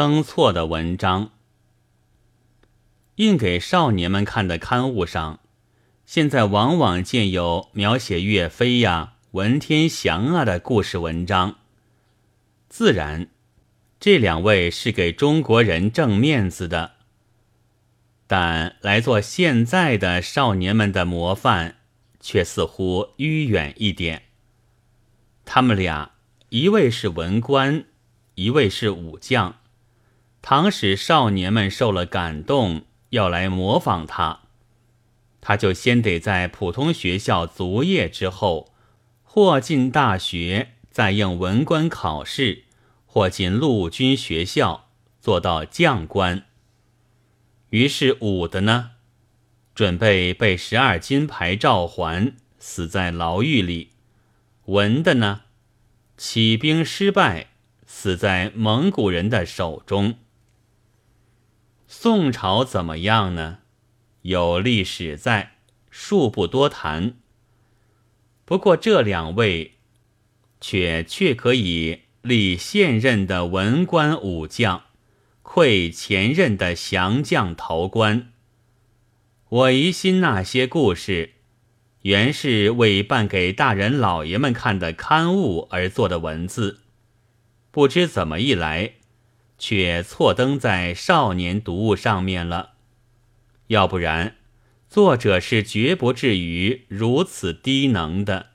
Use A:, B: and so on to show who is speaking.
A: 登错的文章。印给少年们看的刊物上，现在往往见有描写岳飞呀、文天祥啊的故事文章。自然，这两位是给中国人挣面子的，但来做现在的少年们的模范，却似乎迂远一点。他们俩，一位是文官，一位是武将，倘使少年们受了感动。要来模仿他，他就先得在普通学校卒业之后，或进大学，再应文官考试，或进陆军学校，做到将官。于是武的呢，准备被十二金牌召还，死在牢狱里；文的呢，起兵失败，死在蒙古人的手中。宋朝怎么样呢？有历史在，恕不多谈。不过这两位，却却可以立现任的文官武将，愧前任的降将头官。我疑心那些故事，原是为办给大人老爷们看的刊物而做的文字，不知怎么一来。却错登在少年读物上面了，要不然，作者是绝不至于如此低能的。